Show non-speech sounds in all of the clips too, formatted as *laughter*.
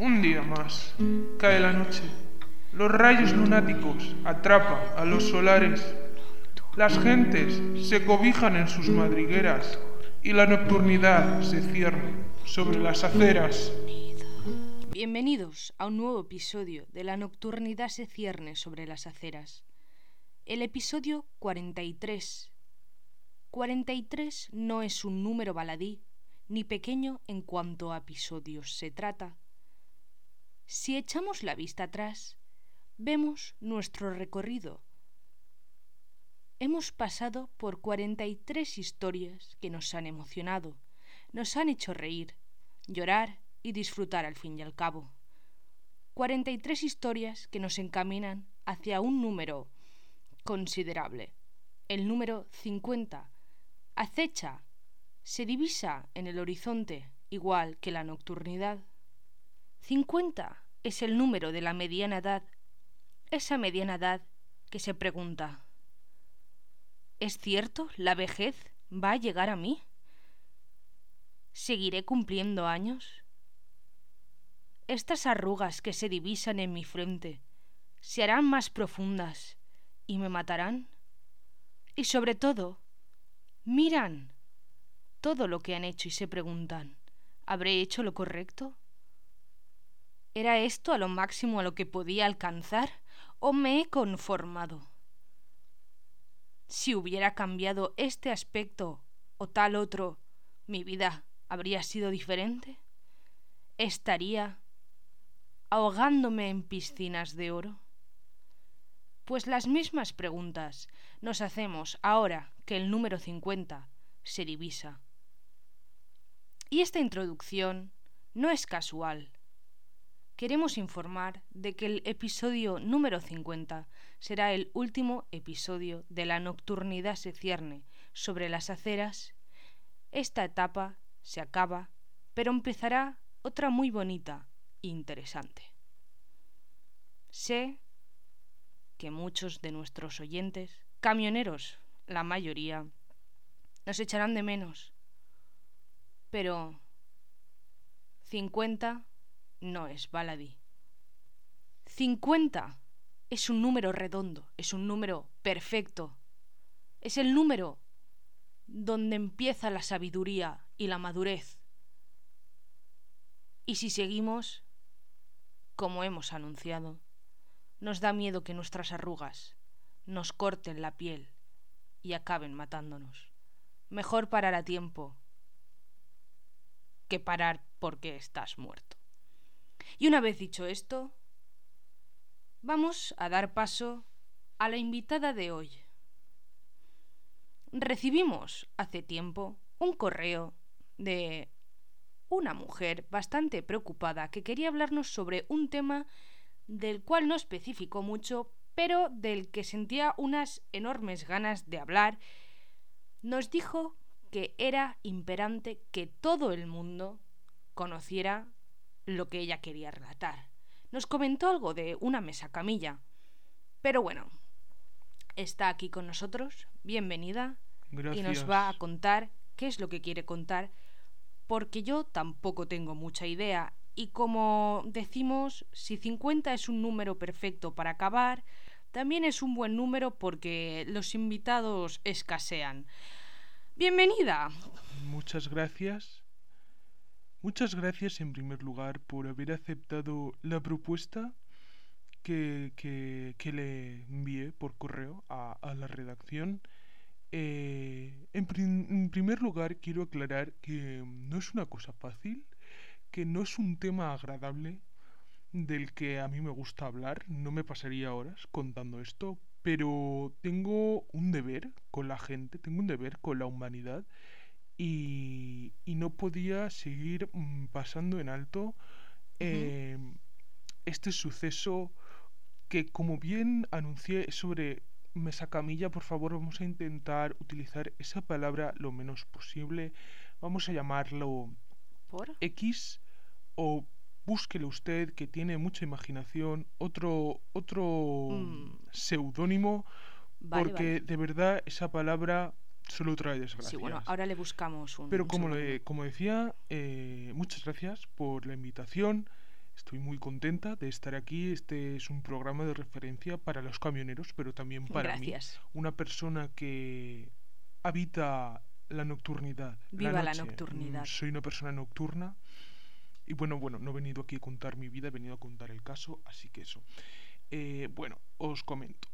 Un día más. Cae la noche. Los rayos lunáticos atrapan a los solares. Las gentes se cobijan en sus madrigueras y la nocturnidad se cierne sobre las aceras. Bienvenidos a un nuevo episodio de La Nocturnidad se cierne sobre las aceras. El episodio 43. 43 no es un número baladí, ni pequeño en cuanto a episodios se trata. Si echamos la vista atrás, vemos nuestro recorrido. Hemos pasado por 43 historias que nos han emocionado, nos han hecho reír, llorar y disfrutar al fin y al cabo. 43 historias que nos encaminan hacia un número considerable, el número 50. Acecha, se divisa en el horizonte igual que la nocturnidad. 50 es el número de la mediana edad, esa mediana edad que se pregunta, ¿es cierto la vejez va a llegar a mí? ¿Seguiré cumpliendo años? Estas arrugas que se divisan en mi frente se harán más profundas y me matarán. Y sobre todo, miran todo lo que han hecho y se preguntan, ¿habré hecho lo correcto? ¿Era esto a lo máximo a lo que podía alcanzar o me he conformado? Si hubiera cambiado este aspecto o tal otro, mi vida habría sido diferente. ¿Estaría ahogándome en piscinas de oro? Pues las mismas preguntas nos hacemos ahora que el número 50 se divisa. Y esta introducción no es casual. Queremos informar de que el episodio número 50 será el último episodio de la nocturnidad se cierne sobre las aceras. Esta etapa se acaba, pero empezará otra muy bonita e interesante. Sé que muchos de nuestros oyentes, camioneros, la mayoría, nos echarán de menos. Pero 50 no es baladí. 50 es un número redondo, es un número perfecto. Es el número donde empieza la sabiduría y la madurez. Y si seguimos, como hemos anunciado, nos da miedo que nuestras arrugas nos corten la piel y acaben matándonos. Mejor parar a tiempo que parar porque estás muerto. Y una vez dicho esto, vamos a dar paso a la invitada de hoy. Recibimos hace tiempo un correo de una mujer bastante preocupada que quería hablarnos sobre un tema del cual no especificó mucho, pero del que sentía unas enormes ganas de hablar, nos dijo que era imperante que todo el mundo conociera lo que ella quería relatar. Nos comentó algo de una mesa camilla. Pero bueno, está aquí con nosotros, bienvenida, y nos va a contar qué es lo que quiere contar, porque yo tampoco tengo mucha idea y como decimos, si 50 es un número perfecto para acabar, también es un buen número porque los invitados escasean. Bienvenida. Muchas gracias. Muchas gracias en primer lugar por haber aceptado la propuesta que, que, le envié por correo a, a la redacción. Eh, en, en primer lugar quiero aclarar que no es una cosa fácil que no es un tema agradable del que a mí me gusta hablar, no me pasaría horas contando esto, pero tengo un deber con la gente, tengo un deber con la humanidad y, no podía seguir mm, pasando en alto em, este suceso que como bien anuncié sobre mesa camilla, por favor vamos a intentar utilizar esa palabra lo menos posible, vamos a llamarlo X o búsquele usted que tiene mucha imaginación otro otro mm. seudónimo porque de verdad esa palabra solo trae desgracias. Sí, bueno, ahora le buscamos un. Pero como, como decía, eh, muchas gracias por la invitación. Estoy muy contenta de estar aquí. Este es un programa de referencia para los camioneros, pero también para Gracias. mí, una persona que habita la nocturnidad. Viva la nocturnidad. Mm, Soy una persona nocturna. Y bueno, bueno, no he venido aquí a contar mi vida, he venido a contar el caso, así que eso. Eh, bueno, os comento.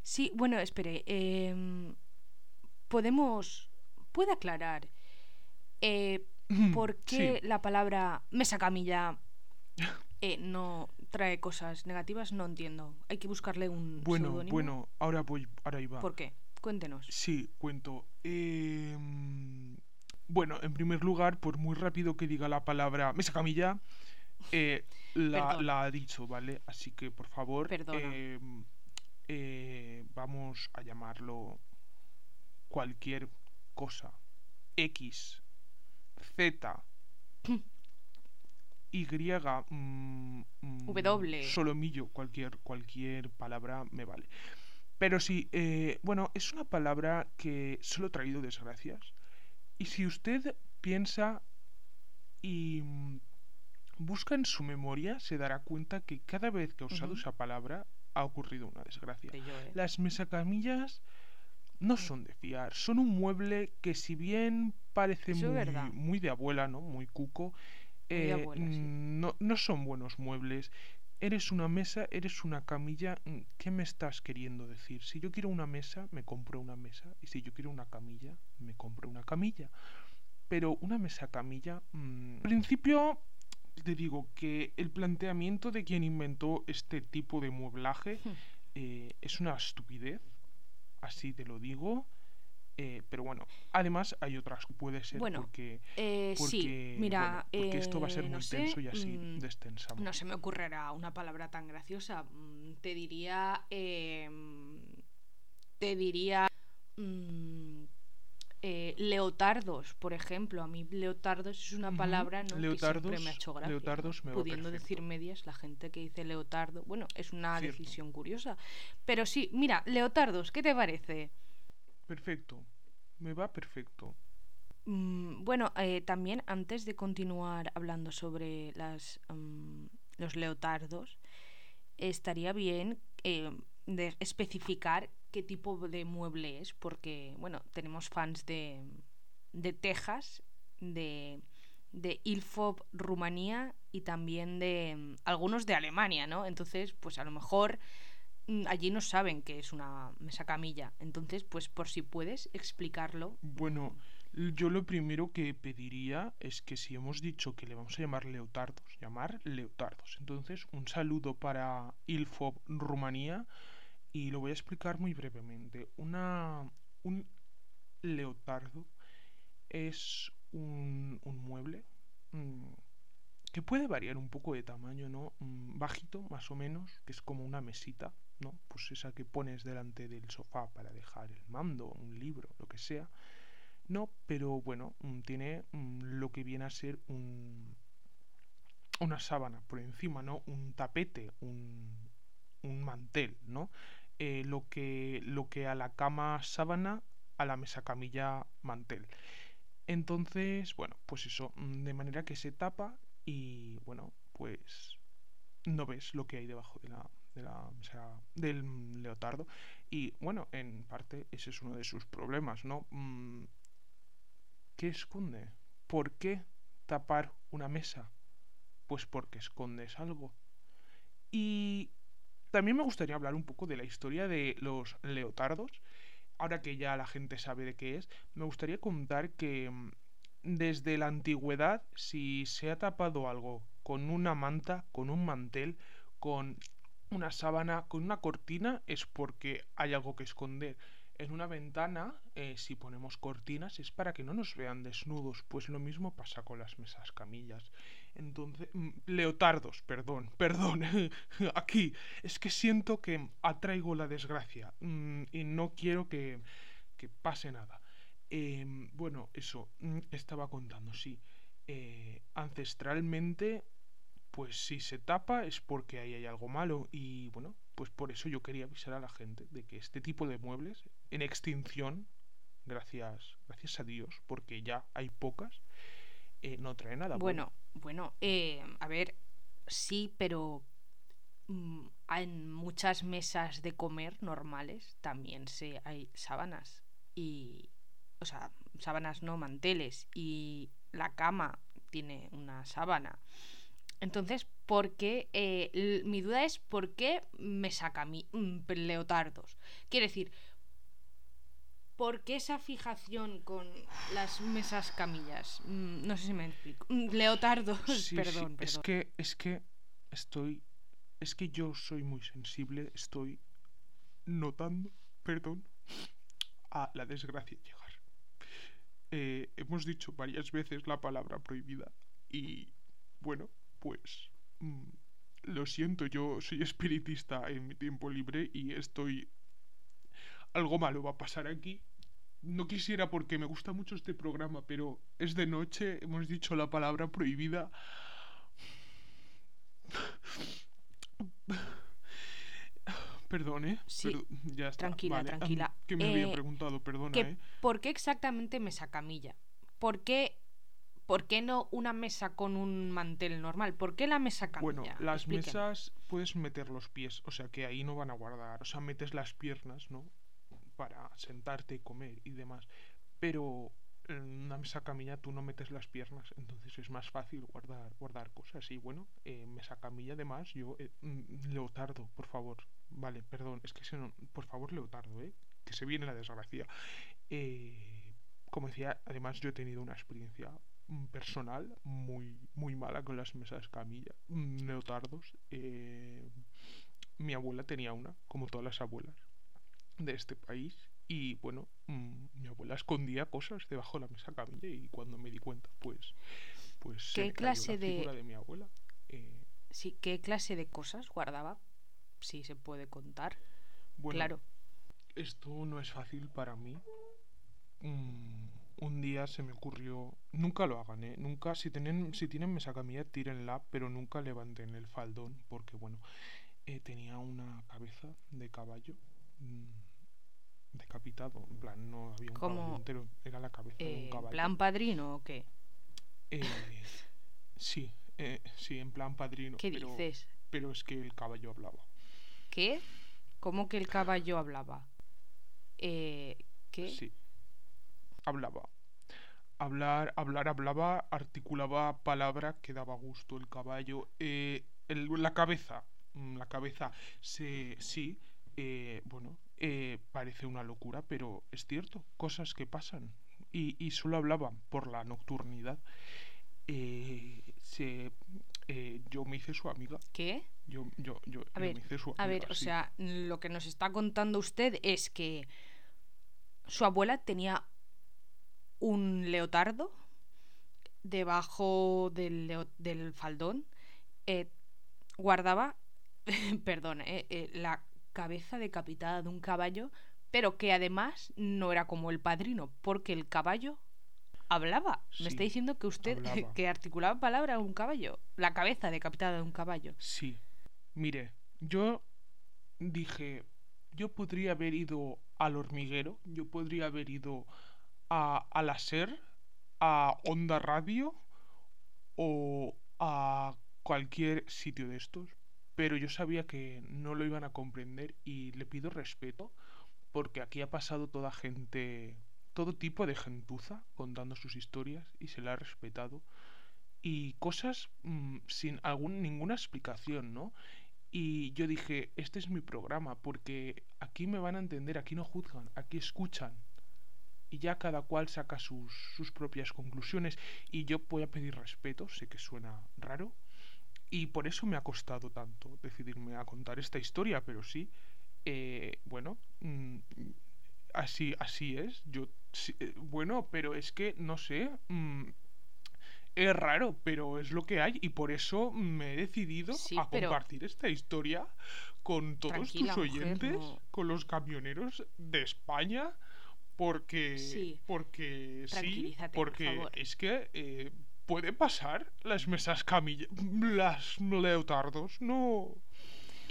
Sí, bueno, espere. em, podemos. ¿Puede aclarar eh, por qué Sí. la palabra mesa camilla eh, no trae cosas negativas? No entiendo. Hay que buscarle un Bueno, bueno, ahora voy, ahora iba. ¿Por qué? Cuéntenos. Sí, cuento. Em, bueno, en primer lugar, por muy rápido que diga la palabra mesa camilla, eh, la, ha dicho, ¿vale? Así que, por favor, em, eh, vamos a llamarlo cualquier cosa. X, Z, Y, mm, mm, W. solomillo, cualquier, cualquier palabra me vale. Pero sí, eh, bueno, es una palabra que solo ha traído desgracias. Y si usted piensa y mm, busca en su memoria, se dará cuenta que cada vez que ha usado esa palabra ha ocurrido una desgracia. Yo, ¿eh? Las mesacamillas no son de fiar, son un mueble que si bien parece Eso muy, muy de abuela, ¿no? Muy cuco, Muy eh, abuela, sí. mm, no, no son buenos muebles. Eres una mesa, eres una camilla. mm, ¿Qué me estás queriendo decir? Si yo quiero una mesa, me compro una mesa. Y si yo quiero una camilla, me compro una camilla. Pero una mesa camilla... mm, Al principio te digo que el planteamiento de quien inventó este tipo de mueblaje Hmm. eh, es una estupidez. Así te lo digo. eh, pero bueno, además hay otras que puede ser Bueno, porque, Eh, porque, sí, mira, bueno, porque esto va a ser eh, muy no sé, tenso y así mm, destensamos. No se me ocurrirá una palabra tan graciosa. Mm, Te diría. eh, te diría. mm, eh, leotardos, por ejemplo. A mí leotardos es una palabra ¿no? que siempre me ha hecho gracia. leotardos me Pudiendo decir medias, la gente que dice leotardo. Bueno, es una Cierto. decisión curiosa. Pero sí, mira, leotardos, ¿qué te parece? Perfecto. Me va perfecto. Mm, bueno, eh, también antes de continuar hablando sobre las, mm, los leotardos, estaría bien eh, de especificar qué tipo de mueble es, porque, bueno, tenemos fans de, de Texas, de, de Ilfov, Rumanía y también de algunos de Alemania, ¿no? Entonces, pues a lo mejor mm, allí no saben que es una mesa camilla. Entonces, pues por si puedes explicarlo. Bueno, yo lo primero que pediría es que si hemos dicho que le vamos a llamar leotardos, llamar leotardos. Entonces, un saludo para Ilfov, Rumanía, y lo voy a explicar muy brevemente. Una, un leotardo es un, un mueble mm, que puede variar un poco de tamaño, ¿no? Mm, Bajito, más o menos, que es como una mesita, ¿no? Pues esa que pones delante del sofá para dejar el mando, un libro, lo que sea. No, pero bueno, mm, tiene lo que viene a ser un, una sábana por encima, ¿no? Un tapete, un, un mantel, ¿no? Eh, lo, que, lo que a la cama sábana, a la mesa camilla mantel. Entonces, bueno, pues eso, mm, de manera que se tapa y bueno, pues no ves lo que hay debajo de la, de la del leotardo. Y bueno, en parte ese es uno de sus problemas, ¿no? Mm, ¿Qué esconde? ¿Por qué tapar una mesa? Pues porque escondes algo. Y también me gustaría hablar un poco de la historia de los leotardos. Ahora que ya la gente sabe de qué es, me gustaría contar que mm, desde la antigüedad, si se ha tapado algo con una manta, con un mantel, con una sábana, con una cortina, es porque hay algo que esconder. En una ventana, eh, si ponemos cortinas, es para que no nos vean desnudos. Pues lo mismo pasa con las mesas camillas. Entonces, mm, leotardos, perdón, *laughs* perdón, aquí. Es que siento que atraigo la desgracia mm, y no quiero que, que pase nada. Em, bueno, eso, mm, estaba contando, sí. Eh, ancestralmente, pues si se tapa es porque ahí hay algo malo y bueno, pues por eso yo quería avisar a la gente de que este tipo de muebles en extinción, gracias, gracias a Dios, porque ya hay pocas, eh, no trae nada. Bueno, bueno, eh, a ver, sí, pero mm, en muchas mesas de comer normales también se hay sábanas y o sea, sábanas no, manteles y la cama tiene una sábana. Entonces, ¿por qué? Eh, mi duda es ¿por qué me saca mi mm, leotardos? Quiere decir, ¿por qué esa fijación con las mesas camillas? Mm, no sé si me explico. Mm, leotardos, *laughs* perdón, perdón. Es que, es que estoy. Es que yo soy muy sensible, estoy notando, perdón, a la desgracia llegar. Eh, hemos dicho varias veces la palabra prohibida y bueno, pues mm, lo siento, yo soy espiritista en mi tiempo libre y estoy... Algo malo va a pasar aquí. No quisiera porque me gusta mucho este programa, pero es de noche, hemos dicho la palabra prohibida. Perdone. Sí, ya está. Tranquila, tranquila. Que me había eh, preguntado, perdona. ¿eh? ¿Por qué exactamente mesa camilla? ¿Por qué, ¿Por qué no una mesa con un mantel normal? ¿Por qué la mesa camilla? Bueno, las mesas puedes meter los pies, o sea que ahí no van a guardar. O sea, metes las piernas, ¿no? Para sentarte y comer y demás. Pero en una mesa camilla tú no metes las piernas, entonces es más fácil guardar, guardar cosas. Y bueno, eh, mesa camilla además, yo, eh, mm, leotardo, por favor. Vale, perdón, es que se no, por favor, leotardo, ¿eh? Que se viene la desgracia. Eh, como decía, además yo he tenido una experiencia mm, personal muy, muy mala con las mesas camilla, mm, leotardos. Eh, mi abuela tenía una, como todas las abuelas de este país, y bueno, mm, mi abuela escondía cosas debajo de la mesa camilla y cuando me di cuenta, pues, pues ¿Qué clase de... de mi abuela. Eh, sí, ¿qué clase de cosas guardaba? Si se puede contar. Bueno, claro. Esto no es fácil para mí. un día se me ocurrió, nunca lo hagan, ¿eh? Nunca, si tienen, si tienen mesa camilla, tírenla, pero nunca levanten el faldón, porque bueno, eh, tenía una cabeza de caballo. Mm, decapitado. En plan, no había un caballo entero, era la cabeza de un eh, caballo. ¿Plan padrino o qué? Eh, sí, eh, sí, en plan padrino. ¿Qué dices? Pero es que el caballo hablaba. ¿Qué? ¿Cómo que el caballo hablaba? ¿Qué? Sí, hablaba. Hablar, hablar, hablaba, articulaba palabra que daba gusto el caballo. la cabeza, mm, la cabeza, se, sí, bueno, eh, parece una locura, pero es cierto, cosas que pasan. Y, solo hablaban por la nocturnidad. Eh, se, eh, yo me hice su amiga. ¿Qué? Yo, yo, yo, a ver, me hice su amiga. A ver, o sea, lo que nos está contando usted es que su abuela tenía un leotardo debajo del, del faldón. guardaba, *laughs* perdón, la cabeza decapitada de un caballo, pero que además no era como el padrino, porque el caballo hablaba. Me está diciendo que usted *laughs* que articulaba palabra a un caballo, la cabeza decapitada de un caballo. Sí. Mire, yo dije, yo podría haber ido al hormiguero, yo podría haber ido a, a la SER, a Onda Radio o a cualquier sitio de estos, pero yo sabía que no lo iban a comprender y le pido respeto porque aquí ha pasado toda gente, todo tipo de gentuza contando sus historias y se la ha respetado y cosas mm, sin algún, ninguna explicación, ¿no? Y yo dije, este es mi programa porque aquí me van a entender, aquí no juzgan, aquí escuchan y ya cada cual saca sus, sus propias conclusiones y yo voy a pedir respeto, sé que suena raro, y por eso me ha costado tanto decidirme a contar esta historia, pero sí, eh, bueno, mm, así, así es. Yo, eh, bueno, pero es que, no sé, mm, es raro, pero es lo que hay y por eso me he decidido a compartir esta historia con todos tus oyentes, con los camioneros de España, porque sí, porque sí, porque es que eh, puede pasar las mesas camilla, las leotardos, no.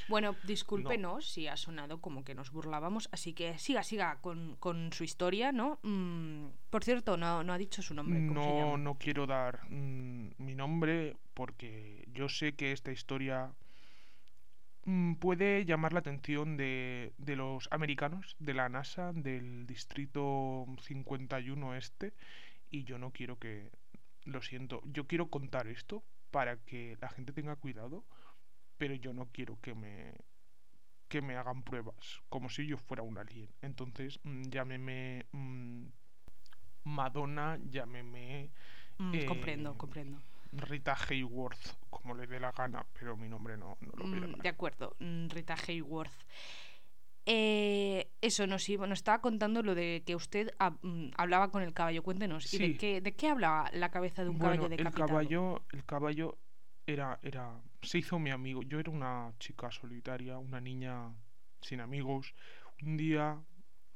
Bueno, discúlpenos si ha sonado como que nos burlábamos, así que siga, siga con, con su historia, ¿no? Mm, por cierto, no, no ha dicho su nombre. ¿cómo se No, llama? no quiero dar mm, mi nombre porque yo sé que esta historia mm, puede llamar la atención de, de los americanos, de la NASA, del distrito 51 este, y yo no quiero que, lo siento, yo quiero contar esto para que la gente tenga cuidado, pero yo no quiero que me que me hagan pruebas, como si yo fuera un alien. Entonces, mm, llámeme mm, Madonna, llámeme Mm, eh, comprendo, comprendo. Rita Hayworth, como le dé la gana, pero mi nombre no, no lo voy a dar. de acuerdo, Rita Hayworth. Eh, eso nos, iba- nos estaba contando lo de que usted mm, hablaba con el caballo. Cuéntenos, ¿y de qué, de qué hablaba la cabeza de un Bueno, caballo el decapitado? caballo, el caballo era, era, se hizo mi amigo. Yo era una chica solitaria, una niña sin amigos. Un día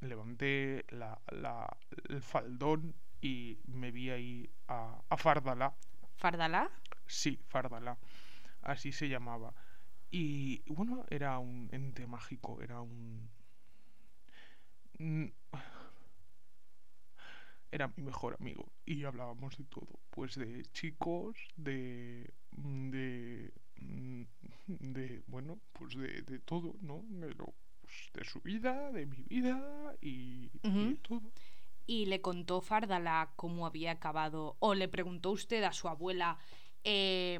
levanté la, la- el faldón y me vi ahí a, a Fardalá. ¿Fardalá? Sí, Fardalá. Así se llamaba. Y bueno, era un ente mágico, era un... Era mi mejor amigo y hablábamos de todo, pues de chicos, de... mm, de... mm, *laughs* de bueno, pues de, de todo, ¿no? De, lo- pues de su vida, de mi vida y, y de todo. Y le contó Fardalá cómo había acabado, o le preguntó usted a su abuela, eh,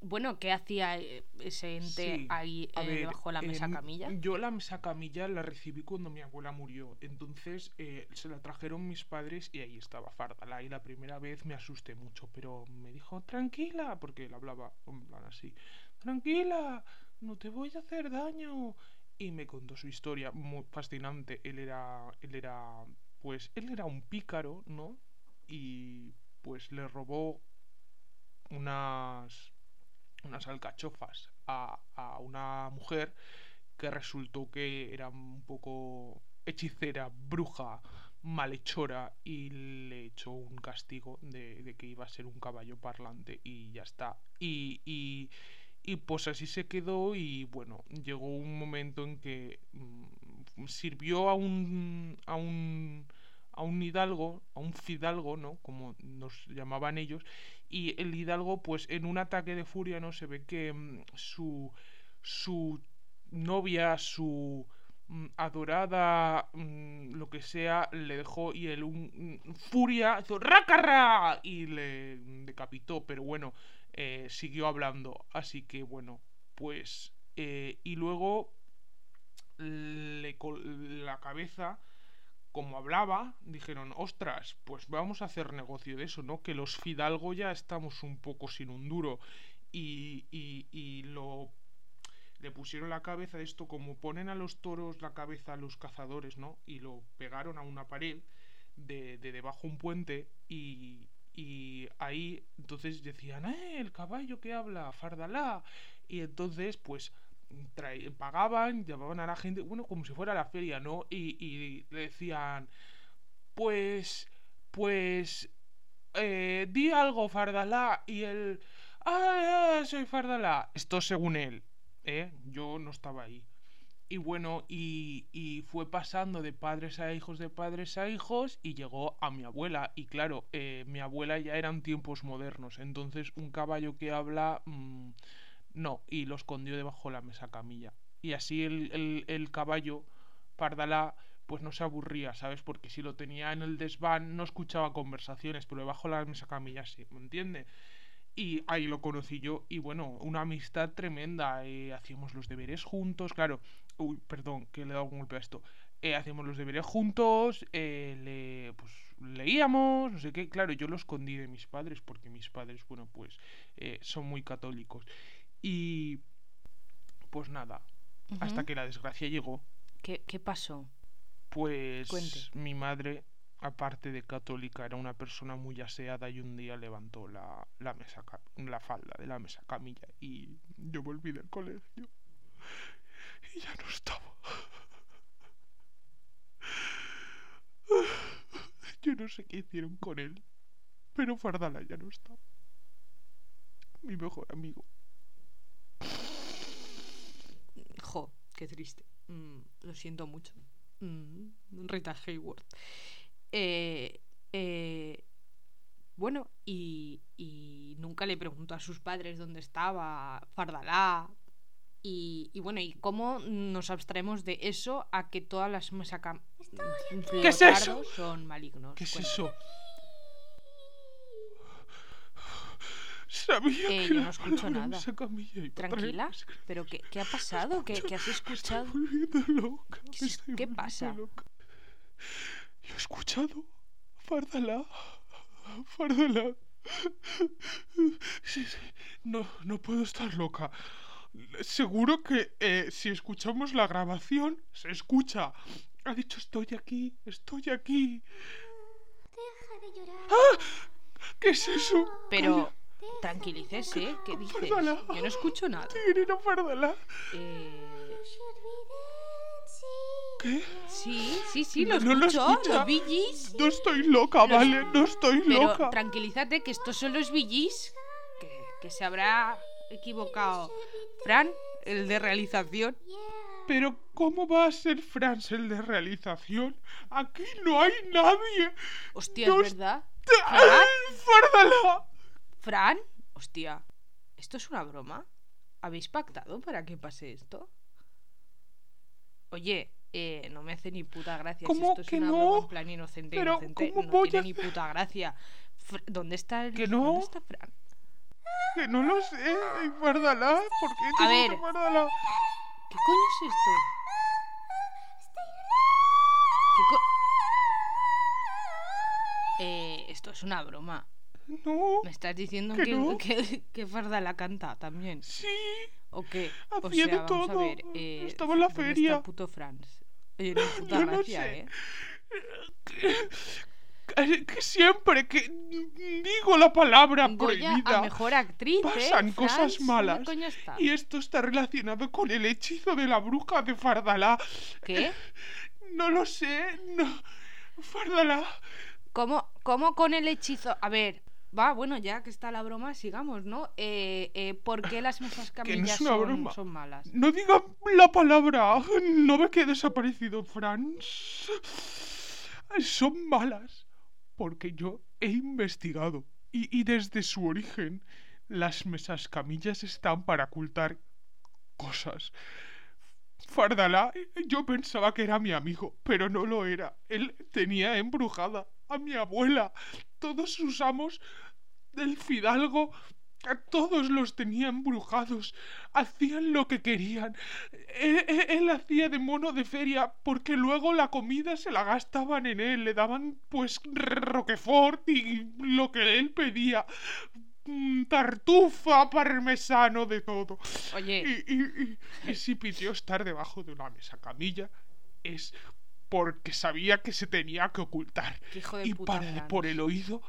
bueno, ¿qué hacía eh, ese ente Sí, ahí eh, ver, debajo de la mesa camilla? Yo la mesa camilla la recibí cuando mi abuela murió. Entonces eh, se la trajeron mis padres y ahí estaba Fardala. Y la primera vez me asusté mucho, pero me dijo, tranquila, porque él hablaba en plan así, tranquila, no te voy a hacer daño. Y me contó su historia muy fascinante. Él era, él era, pues, él era un pícaro, ¿no? Y pues le robó unas unas alcachofas a, a una mujer que resultó que era un poco hechicera, bruja, malhechora y le echó un castigo de, de que iba a ser un caballo parlante y ya está. Y, y, y pues así se quedó y bueno, llegó un momento en que mm, sirvió a un, a un a un hidalgo, a un fidalgo, ¿no? Como nos llamaban ellos, y el hidalgo, pues en un ataque de furia, ¿no? Se ve que mm, su, su novia, su mm, adorada, mm, lo que sea, le dejó y él, un, furia, hizo ¡racarra! y le decapitó, pero bueno, eh, siguió hablando, así que bueno, pues, eh, y luego le la cabeza como hablaba, dijeron, ostras, pues vamos a hacer negocio de eso, ¿no? Que los Fidalgo ya estamos un poco sin un duro. Y, y, y lo... Le pusieron la cabeza de esto como ponen a los toros la cabeza a los cazadores, ¿no? Y lo pegaron a una pared de, de debajo un puente y, y ahí entonces decían, ¡eh! El caballo que habla, Fardalá. Y entonces, pues pagaban, llamaban a la gente, bueno, como si fuera la feria, ¿no? Y, y le decían, pues, pues, eh, di algo, Fardalá, y él, ah, soy Fardalá. Esto según él, ¿eh? Yo no estaba ahí. Y bueno, y, y fue pasando de padres a hijos, de padres a hijos, y llegó a mi abuela. Y claro, eh, mi abuela ya eran tiempos modernos, entonces un caballo que habla... mm, no, y lo escondió debajo de la mesa camilla. Y así el, el, el caballo, Pardalá, pues no se aburría, ¿sabes? Porque si lo tenía en el desván no escuchaba conversaciones, pero debajo de la mesa camilla sí, ¿me entiende? Y ahí lo conocí yo, y bueno, una amistad tremenda. eh, hacíamos los deberes juntos, claro. Uy, perdón, que le he dado un golpe a esto. Eh, hacíamos los deberes juntos, eh, le, pues leíamos, no sé qué. Claro, yo lo escondí de mis padres, porque mis padres, bueno, pues eh, son muy católicos. Y pues nada, hasta que la desgracia llegó, ¿Qué, qué pasó? pues Cuente. mi madre, aparte de católica, era una persona muy aseada y un día levantó la, la mesa la falda de la mesa camilla y yo volví del colegio y ya no estaba. Yo no sé qué hicieron con él, pero Fardala ya no estaba. Mi mejor amigo. Qué triste. Mm, lo siento mucho. Mm, Rita Hayworth. Eh, eh, bueno, y, y nunca le preguntó a sus padres dónde estaba Fardalá. Y, y bueno, y cómo nos abstraemos de eso a que todas las mesacam- ¿Qué es eso? son malignos. ¿Qué es eso? Sabía Eh, que yo no escucho nada. Tranquila, pero ¿qué, qué ha pasado? ¿Qué, qué has escuchado? estoy volviendo loca. me ¿Qué pasa? loca. Yo he escuchado. Fardalá. Fardalá. Sí, sí. No, no puedo estar loca. Seguro que eh, si escuchamos la grabación, se escucha. Ha dicho estoy aquí, estoy aquí. Deja de llorar. ¡Ah! ¿Qué es eso? Pero tranquilícese, ¿qué dices? Fardalá. Yo no escucho nada. Tigre, Fardalá. Eh, ¿Qué? sí, sí, sí, lo No lo escucho. escucha. los VGs. No estoy loca, Los- vale, no estoy Pero loca. tranquilízate que estos son los VGs. Que, que se habrá equivocado. Fran, el de realización. Pero ¿cómo va a ser Franz el de realización? Aquí no hay nadie. Hostia, es verdad. ¡Ay, Fardalá! Fran, hostia. ¿Esto es una broma? ¿Habéis pactado para que pase esto? Oye, eh, no me hace ni puta gracia. ¿Cómo si esto es que una no? broma en plan inocente, Pero, inocente, ¿cómo no voy tiene a ni puta gracia. Fr- ¿Dónde está el... ¿Que no? ¿Dónde está Fran? Que no lo sé, Fardalá. ¿Por qué A ver. Fardalá? ¿Qué coño es esto? ¿Qué co- Eh, esto es una broma. No. ¿Me estás diciendo Que que, no. *laughs* que, que Farda la canta también? Sí. ¿O qué? o Hacía sea, de vamos a todo. ver. eh, Estaba en la ¿dónde feria. Está puto Franz? Oye, no *laughs* puta Yo no gracia, sé. ¿eh? Que, que siempre que digo la palabra Goya prohibida a mejor actriz, ¿eh? pasan cosas Franz, ¿dónde malas. Y esto está relacionado con el hechizo de la bruja de Fardalá. ¿Qué? No lo sé. No. Fardalá. ¿Cómo, ¿Cómo con el hechizo? A ver, va, bueno, ya que está la broma, sigamos, ¿no? Eh, eh, ¿Por qué las mesas *laughs* no camillas son, malas? No diga la palabra. No ve que he desaparecido Franz. Son malas. Porque yo he investigado. Y, y desde su origen, las mesas camillas están para ocultar cosas. Fardalá, yo pensaba que era mi amigo, pero no lo era. Él tenía embrujada a mi abuela. Todos sus amos del fidalgo, a todos los tenía embrujados. Hacían lo que querían. Él, él- él hacía de mono de feria porque luego la comida se la gastaban en él. Le daban pues roquefort y lo que él pedía. Mm, Tartufa, parmesano, de todo. Oye, Y, y- y- y si pidió estar debajo de una mesa camilla es porque sabía que se tenía que ocultar. hijo de Y puta para por el oído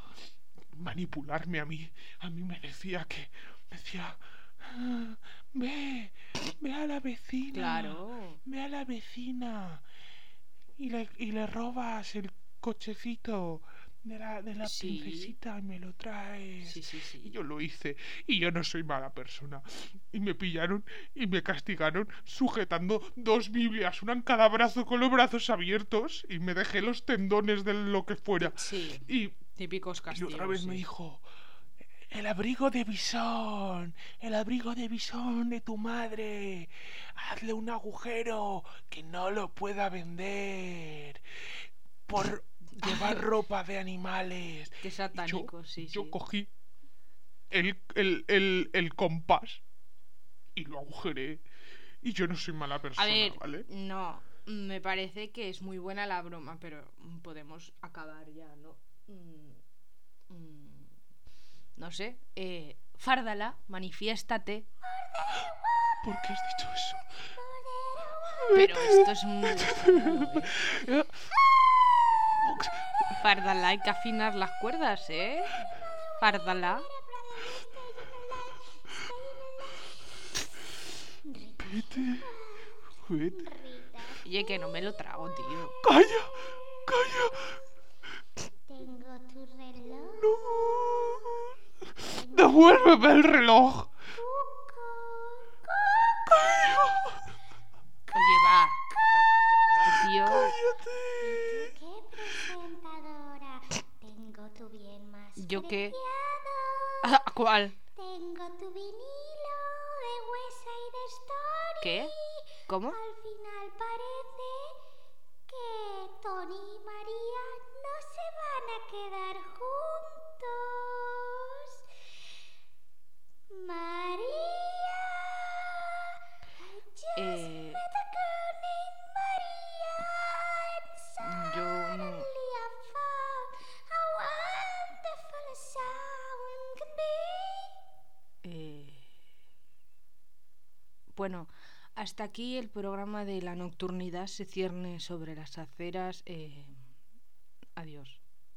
manipularme a mí. A mí me decía que... Me decía... "Ah, ve, ve a la vecina. Claro. Ve a la vecina. Y le, y le robas el cochecito de la, de la Sí. princesita y me lo traes. Sí, sí, sí. Y yo lo hice. Y yo no soy mala persona. Y me pillaron y me castigaron sujetando dos Biblias, una en cada brazo con los brazos abiertos. Y me dejé los tendones de lo que fuera. Sí, Y, típicos y castigos. otra vez me dijo: El abrigo de bisón, el abrigo de bisón de tu madre. Hazle un agujero que no lo pueda vender. Por llevar ropa de animales. Qué Y yo, satánico, sí, yo sí. cogí el, el, el, el compás y lo agujeré. Y yo no soy mala persona, A ver, ¿vale? no, me parece que es muy buena la broma, pero podemos acabar ya, ¿no? Mm, mm, no sé. Eh, Fárdala, manifiéstate. ¿Por qué has dicho eso? Pero esto es muy. *laughs* Fárdala, hay que afinar las cuerdas, ¿eh? Fárdala. Vete, vete. Oye, que no me lo trago, tío. ¡Calla! ¡Calla! Tengo tu reloj. ¡No! ¡Devuélveme el reloj! ¡Calla! Oye, va. Este tío... ¡Cállate! ¿Yo qué? Ah, ¿Cuál? Tengo tu vinilo de Huesa y de Story. ¿Qué? ¿Cómo? Al final parece que Tony y María no se van a quedar juntos. María. I just Eh, Bueno, hasta aquí el programa de la nocturnidad se cierne sobre las aceras. eh, Adiós.